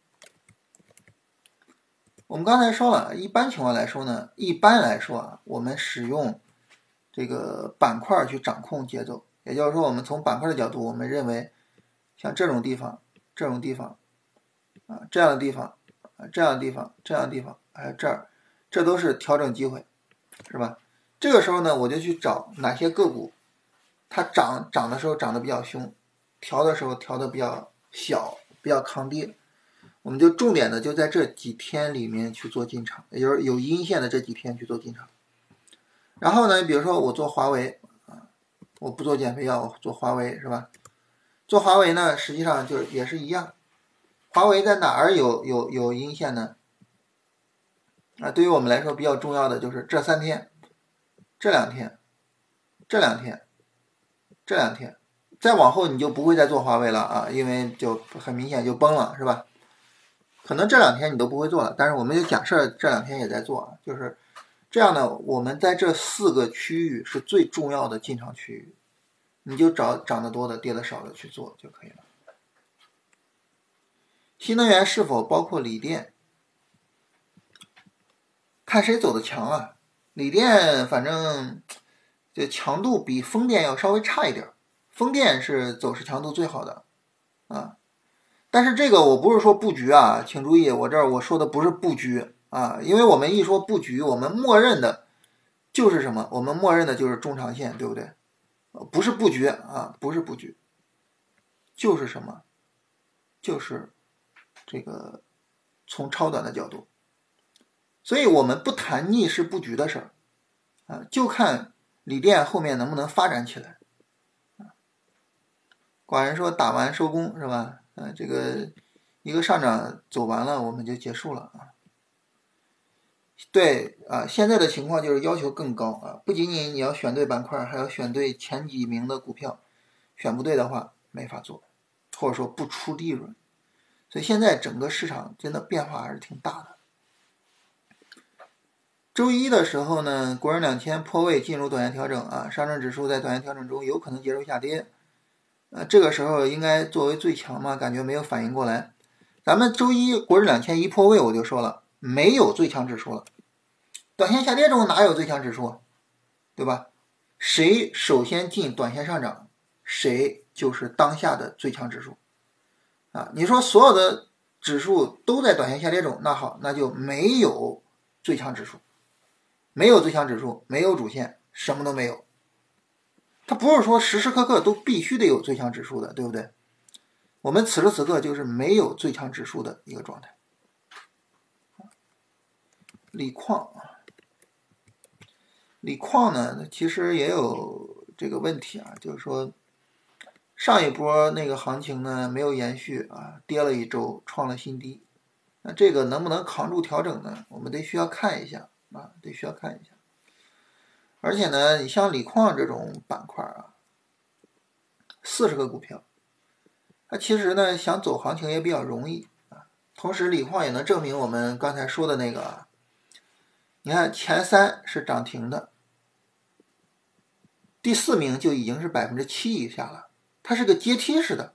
我们刚才说了一般情况来说呢，一般来说啊，我们使用这个板块去掌控节奏，也就是说，我们从板块的角度，我们认为像这种地方、这种地方啊，这样的地方啊，这样的地方、这样的地方，还有这儿，这都是调整机会，是吧？这个时候呢，我就去找哪些个股。它涨涨的时候涨得比较凶，调的时候调的比较小，比较抗跌。我们就重点的就在这几天里面去做进场，也就是有阴线的这几天去做进场。然后呢，比如说我做华为啊，我不做减肥药，我做华为是吧？做华为呢，实际上就也是一样。华为在哪儿有有有阴线呢？啊，对于我们来说比较重要的就是这三天，这两天，这两天，这两天，再往后你就不会再做华为了啊，因为就很明显就崩了，是吧？可能这两天你都不会做了，但是我们就假设这两天也在做啊，就是这样的。我们在这四个区域是最重要的进场区域，你就找涨得多的、跌得少的去做就可以了。新能源是否包括锂电？看谁走的强啊？锂电反正这强度比风电要稍微差一点，风电是走势强度最好的啊。但是这个我不是说布局啊，请注意，我这儿我说的不是布局啊，因为我们一说布局，我们默认的就是什么？我们默认的就是中长线，对不对？不是布局啊，不是布局，就是什么？就是这个从超短的角度，所以我们不谈逆势布局的事儿啊，就看锂电后面能不能发展起来。寡人说打完收工是吧？嗯，这个一个上涨走完了，我们就结束了啊。对啊，现在的情况就是要求更高啊，不仅仅你要选对板块，还要选对前几名的股票，选不对的话没法做，或者说不出利润。所以现在整个市场真的变化还是挺大的。周一的时候呢，国人两千破位进入短线调整啊，上证指数在短线调整中有可能结束下跌。呃，这个时候应该作为最强嘛，感觉没有反应过来。咱们周一国指两千一破位，我就说了，没有最强指数了。短线下跌中哪有最强指数，对吧？谁首先进短线上涨，谁就是当下的最强指数。啊，你说所有的指数都在短线下跌中，那好，那就没有最强指数，没有最强指数，没有主线，什么都没有。它不是说时时刻刻都必须得有最强指数的，对不对？我们此时此刻就是没有最强指数的一个状态。锂矿啊，锂矿呢，其实也有这个问题啊，就是说上一波那个行情呢没有延续啊，跌了一周，创了新低。那这个能不能扛住调整呢？我们得需要看一下啊，得需要看一下。而且呢，你像锂矿这种板块啊，四十个股票，它其实呢想走行情也比较容易啊。同时，锂矿也能证明我们刚才说的那个，你看前三是涨停的，第四名就已经是百分之七以下了，它是个阶梯式的，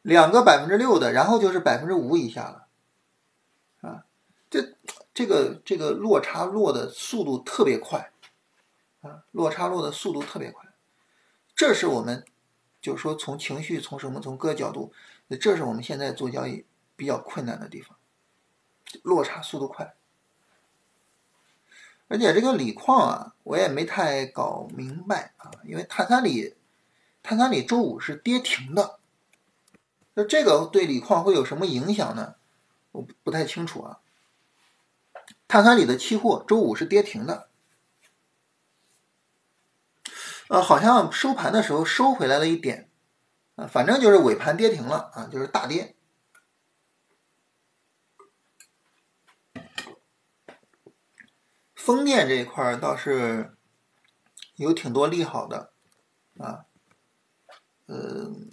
两个百分之六的，然后就是百分之五以下了，啊，这这个这个落差落的速度特别快。啊，落差落的速度特别快，这是我们就是说从情绪从什么从各个角度，这是我们现在做交易比较困难的地方，落差速度快。而且这个锂矿啊，我也没太搞明白啊，因为碳酸锂，碳酸锂周五是跌停的，那这个对锂矿会有什么影响呢？我不太清楚啊。碳酸锂的期货周五是跌停的。呃，好像收盘的时候收回来了一点，啊，反正就是尾盘跌停了啊，就是大跌。风电这一块倒是有挺多利好的，啊，嗯，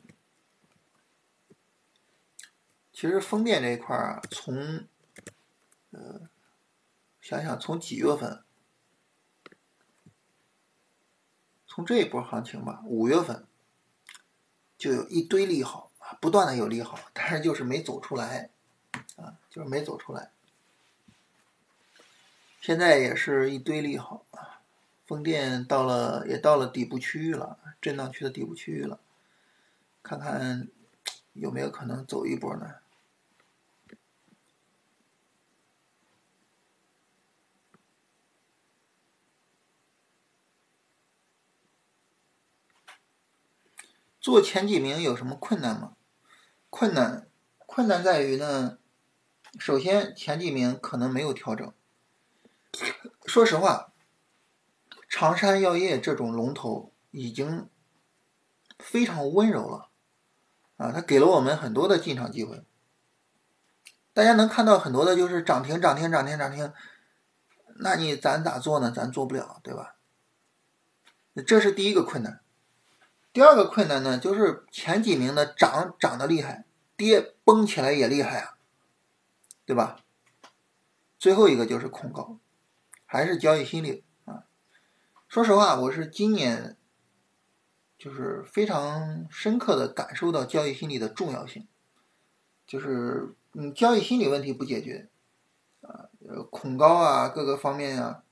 其实风电这一块啊，从，呃，想想从几月份？从这一波行情吧，五月份就有一堆利好，不断的有利好，但是就是没走出来啊，就是没走出来。现在也是一堆利好啊，风电到了也到了底部区域了，震荡区的底部区域了，看看有没有可能走一波呢？做前几名有什么困难吗？困难，困难在于呢，首先前几名可能没有调整。说实话，长山药业这种龙头已经非常温柔了，啊，它给了我们很多的进场机会。大家能看到很多的就是涨停、涨停、涨停、涨停，那你咱咋做呢？咱做不了，对吧？这是第一个困难。第二个困难呢，就是前几名的涨涨得厉害，跌崩起来也厉害啊，对吧？最后一个就是恐高。还是交易心理啊！说实话，我是今年就是非常深刻的感受到交易心理的重要性。就是你交易心理问题不解决啊，恐高啊，各个方面啊。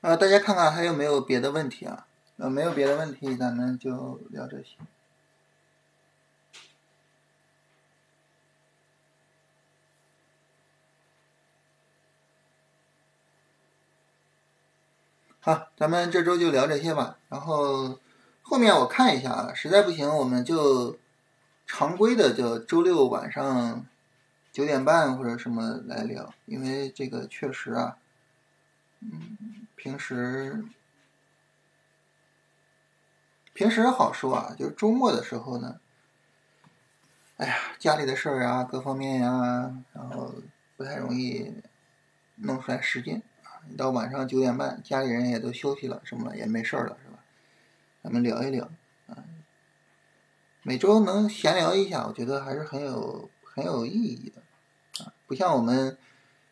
啊，大家看看还有没有别的问题啊？呃，没有别的问题，咱们就聊这些。好，咱们这周就聊这些吧。然后后面我看一下啊，实在不行我们就常规的就周六晚上九点半或者什么来聊，因为这个确实啊，嗯。平时平时好说啊，就是周末的时候呢，哎呀，家里的事儿啊，各方面呀，然后不太容易弄出来时间啊。到晚上九点半，家里人也都休息了，什么也没事儿了，是吧？咱们聊一聊啊。每周能闲聊一下，我觉得还是很有很有意义的啊，不像我们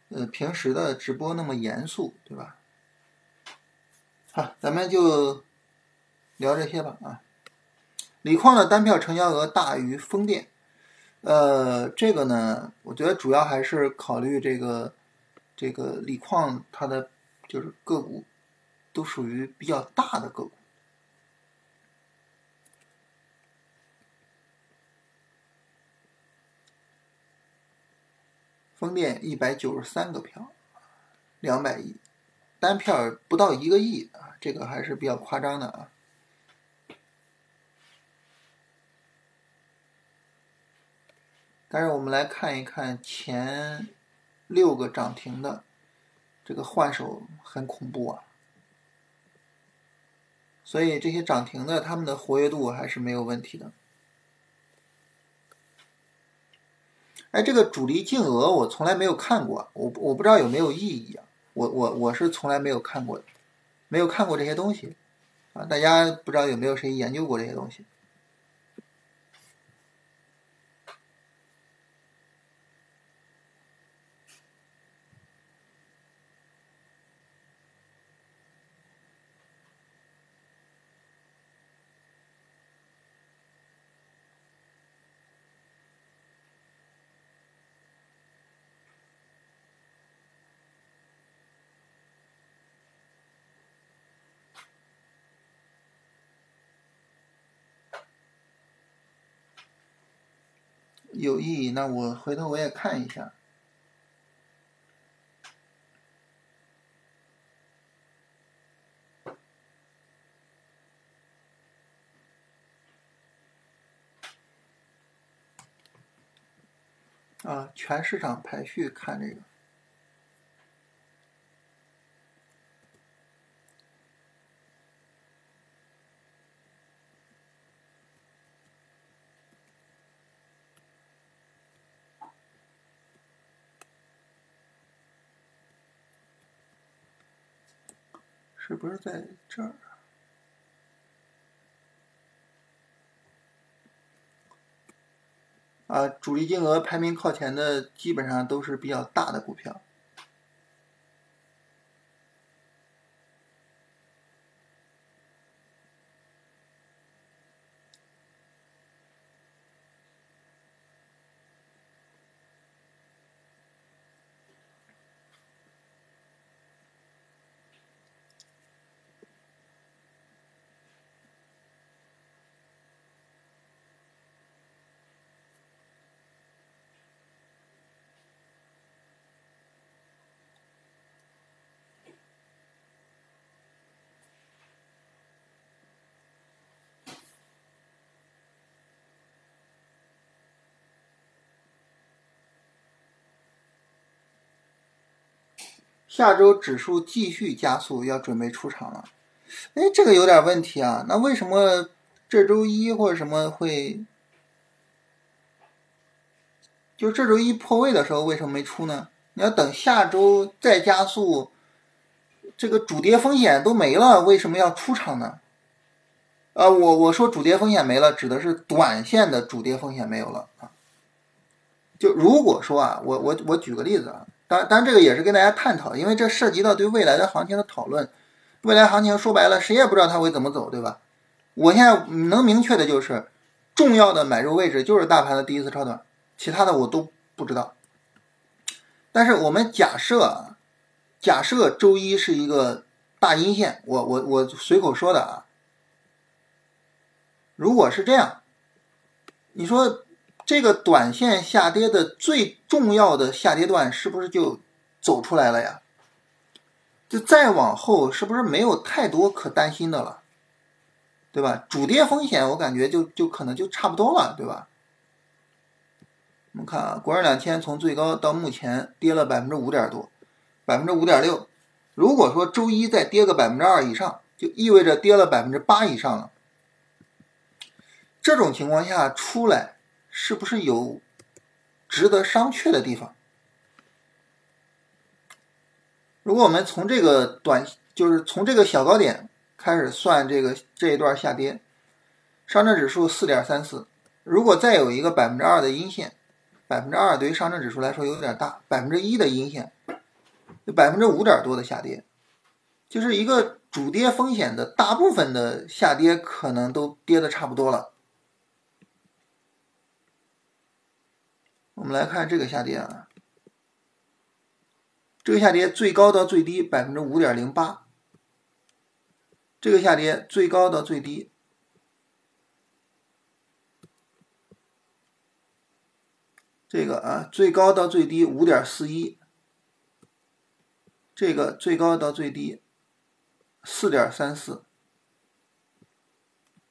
呃平时的直播那么严肃，对吧？啊，咱们就聊这些吧啊。锂矿的单票成交额大于风电，呃，这个呢，我觉得主要还是考虑这个这个锂矿它的就是个股都属于比较大的个股。风电一百九十三个票，两百亿。单票不到一个亿啊，这个还是比较夸张的啊。但是我们来看一看前六个涨停的这个换手很恐怖啊，所以这些涨停的他们的活跃度还是没有问题的。哎，这个主力净额我从来没有看过，我我不知道有没有意义啊。我我我是从来没有看过的，没有看过这些东西，啊，大家不知道有没有谁研究过这些东西？有意义，那我回头我也看一下。啊，全市场排序看这个。不是在这儿？啊，主力金额排名靠前的基本上都是比较大的股票。下周指数继续加速，要准备出场了。哎，这个有点问题啊。那为什么这周一或者什么会，就这周一破位的时候为什么没出呢？你要等下周再加速，这个主跌风险都没了，为什么要出场呢？啊，我我说主跌风险没了，指的是短线的主跌风险没有了啊。就如果说啊，我我我举个例子啊。当当然，这个也是跟大家探讨，因为这涉及到对未来的行情的讨论。未来行情说白了，谁也不知道它会怎么走，对吧？我现在能明确的就是，重要的买入位置就是大盘的第一次超短，其他的我都不知道。但是我们假设，假设周一是一个大阴线，我我我随口说的啊。如果是这样，你说？这个短线下跌的最重要的下跌段是不是就走出来了呀？就再往后是不是没有太多可担心的了？对吧？主跌风险我感觉就就可能就差不多了，对吧？我们看啊，国证两千从最高到目前跌了百分之五点多，百分之五点六。如果说周一再跌个百分之二以上，就意味着跌了百分之八以上了。这种情况下出来。是不是有值得商榷的地方？如果我们从这个短，就是从这个小高点开始算这个这一段下跌，上证指数四点三四，如果再有一个百分之二的阴线，百分之二对于上证指数来说有点大，百分之一的阴线，百分之五点多的下跌，就是一个主跌风险的大部分的下跌可能都跌的差不多了。我们来看这个下跌啊，这个下跌最高到最低百分之五点零八，这个下跌最高到最低，这个啊最高到最低五点四一，这个最高到最低四点三四，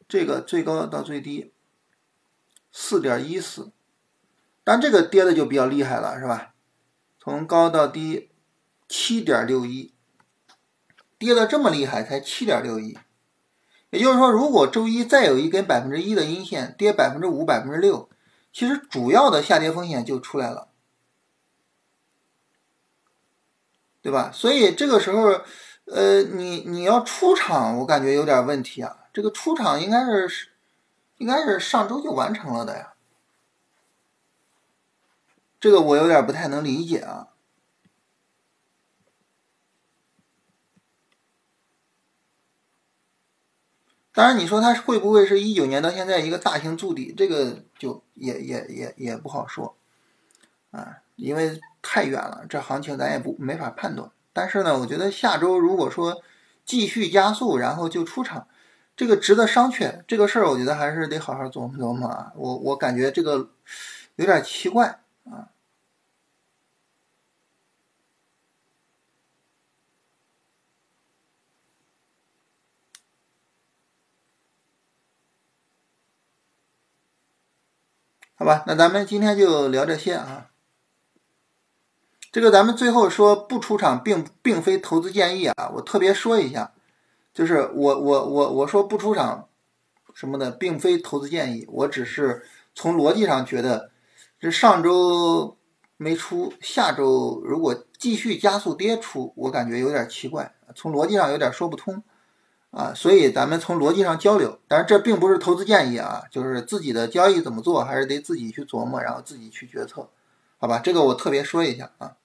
这个最高到最低四点一四。但这个跌的就比较厉害了，是吧？从高到低，七点六一，跌的这么厉害，才七点六一。也就是说，如果周一再有一根百分之一的阴线，跌百分之五、百分之六，其实主要的下跌风险就出来了，对吧？所以这个时候，呃，你你要出场，我感觉有点问题啊。这个出场应该是，应该是上周就完成了的呀。这个我有点不太能理解啊。当然，你说它会不会是一九年到现在一个大型筑底？这个就也也也也不好说啊，因为太远了，这行情咱也不没法判断。但是呢，我觉得下周如果说继续加速，然后就出场，这个值得商榷。这个事儿，我觉得还是得好好琢磨琢磨啊。我我感觉这个有点奇怪。啊，好吧，那咱们今天就聊这些啊。这个咱们最后说不出场，并并非投资建议啊。我特别说一下，就是我我我我说不出场什么的，并非投资建议，我只是从逻辑上觉得。这上周没出，下周如果继续加速跌出，我感觉有点奇怪。从逻辑上有点说不通啊，所以咱们从逻辑上交流。但是这并不是投资建议啊，就是自己的交易怎么做，还是得自己去琢磨，然后自己去决策，好吧？这个我特别说一下啊。